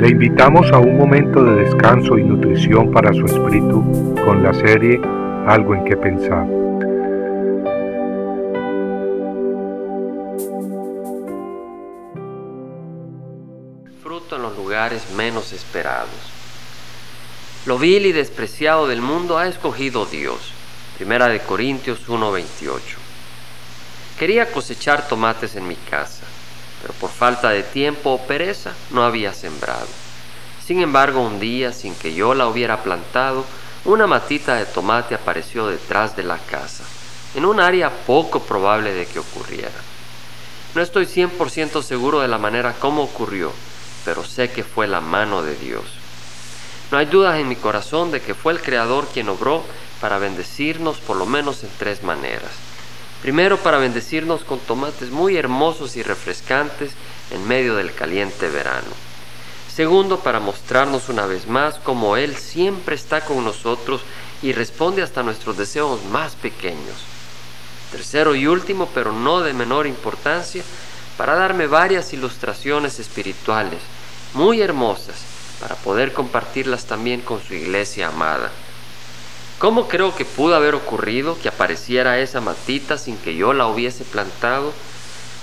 Le invitamos a un momento de descanso y nutrición para su espíritu con la serie Algo en que pensar. Fruto en los lugares menos esperados. Lo vil y despreciado del mundo ha escogido Dios. Primera de Corintios 1:28. Quería cosechar tomates en mi casa pero por falta de tiempo o pereza no había sembrado. Sin embargo, un día, sin que yo la hubiera plantado, una matita de tomate apareció detrás de la casa, en un área poco probable de que ocurriera. No estoy 100% seguro de la manera como ocurrió, pero sé que fue la mano de Dios. No hay dudas en mi corazón de que fue el Creador quien obró para bendecirnos por lo menos en tres maneras. Primero para bendecirnos con tomates muy hermosos y refrescantes en medio del caliente verano. Segundo para mostrarnos una vez más cómo Él siempre está con nosotros y responde hasta nuestros deseos más pequeños. Tercero y último, pero no de menor importancia, para darme varias ilustraciones espirituales muy hermosas para poder compartirlas también con su iglesia amada. ¿Cómo creo que pudo haber ocurrido que apareciera esa matita sin que yo la hubiese plantado?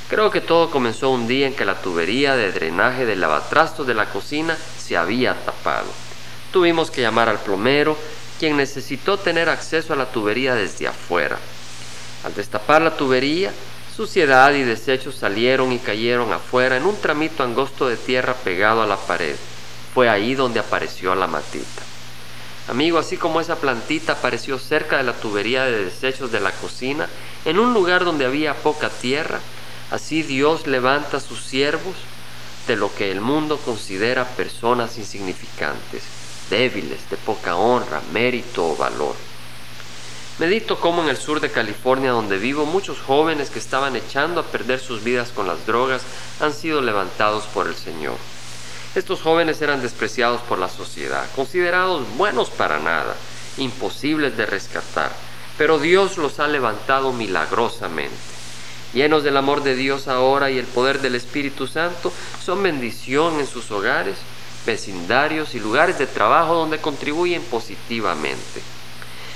Creo que todo comenzó un día en que la tubería de drenaje del lavatrastos de la cocina se había tapado. Tuvimos que llamar al plomero, quien necesitó tener acceso a la tubería desde afuera. Al destapar la tubería, suciedad y desechos salieron y cayeron afuera en un tramito angosto de tierra pegado a la pared. Fue ahí donde apareció la matita. Amigo, así como esa plantita apareció cerca de la tubería de desechos de la cocina, en un lugar donde había poca tierra, así Dios levanta a sus siervos de lo que el mundo considera personas insignificantes, débiles, de poca honra, mérito o valor. Medito cómo en el sur de California, donde vivo, muchos jóvenes que estaban echando a perder sus vidas con las drogas han sido levantados por el Señor. Estos jóvenes eran despreciados por la sociedad, considerados buenos para nada, imposibles de rescatar, pero Dios los ha levantado milagrosamente. Llenos del amor de Dios ahora y el poder del Espíritu Santo, son bendición en sus hogares, vecindarios y lugares de trabajo donde contribuyen positivamente.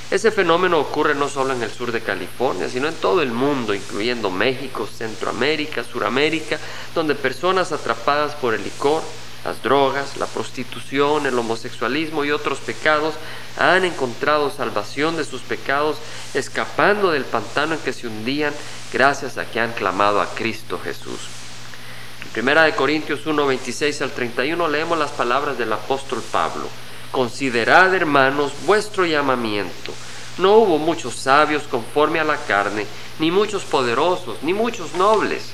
Ese fenómeno ocurre no solo en el sur de California, sino en todo el mundo, incluyendo México, Centroamérica, Suramérica, donde personas atrapadas por el licor, las drogas, la prostitución, el homosexualismo y otros pecados han encontrado salvación de sus pecados escapando del pantano en que se hundían gracias a que han clamado a Cristo Jesús. En Primera de Corintios 1, 26 al 31 leemos las palabras del apóstol Pablo. Considerad, hermanos, vuestro llamamiento. No hubo muchos sabios conforme a la carne, ni muchos poderosos, ni muchos nobles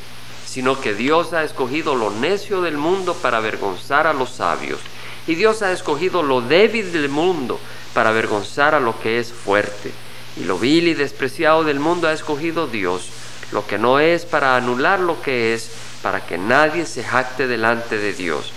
sino que Dios ha escogido lo necio del mundo para avergonzar a los sabios, y Dios ha escogido lo débil del mundo para avergonzar a lo que es fuerte, y lo vil y despreciado del mundo ha escogido Dios, lo que no es para anular lo que es, para que nadie se jacte delante de Dios.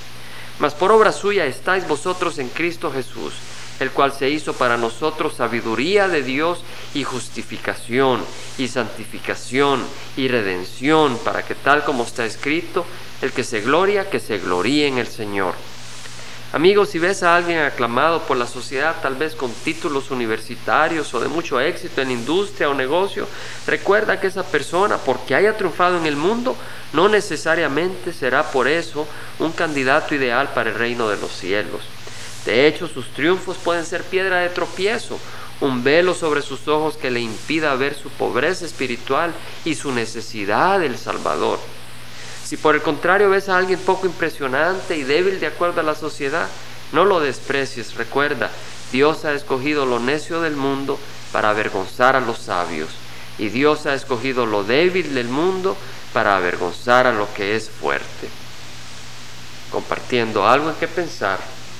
Mas por obra suya estáis vosotros en Cristo Jesús, el cual se hizo para nosotros sabiduría de Dios y justificación y santificación y redención, para que tal como está escrito, el que se gloria, que se gloríe en el Señor. Amigos, si ves a alguien aclamado por la sociedad, tal vez con títulos universitarios o de mucho éxito en industria o negocio, recuerda que esa persona, porque haya triunfado en el mundo, no necesariamente será por eso un candidato ideal para el reino de los cielos. De hecho, sus triunfos pueden ser piedra de tropiezo, un velo sobre sus ojos que le impida ver su pobreza espiritual y su necesidad del Salvador. Si por el contrario ves a alguien poco impresionante y débil de acuerdo a la sociedad, no lo desprecies. Recuerda, Dios ha escogido lo necio del mundo para avergonzar a los sabios. Y Dios ha escogido lo débil del mundo para avergonzar a lo que es fuerte. Compartiendo algo en que pensar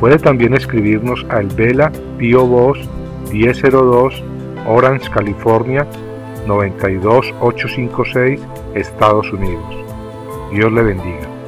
Puede también escribirnos a El Vela Pio Box 1002 Orange, California 92856, Estados Unidos. Dios le bendiga.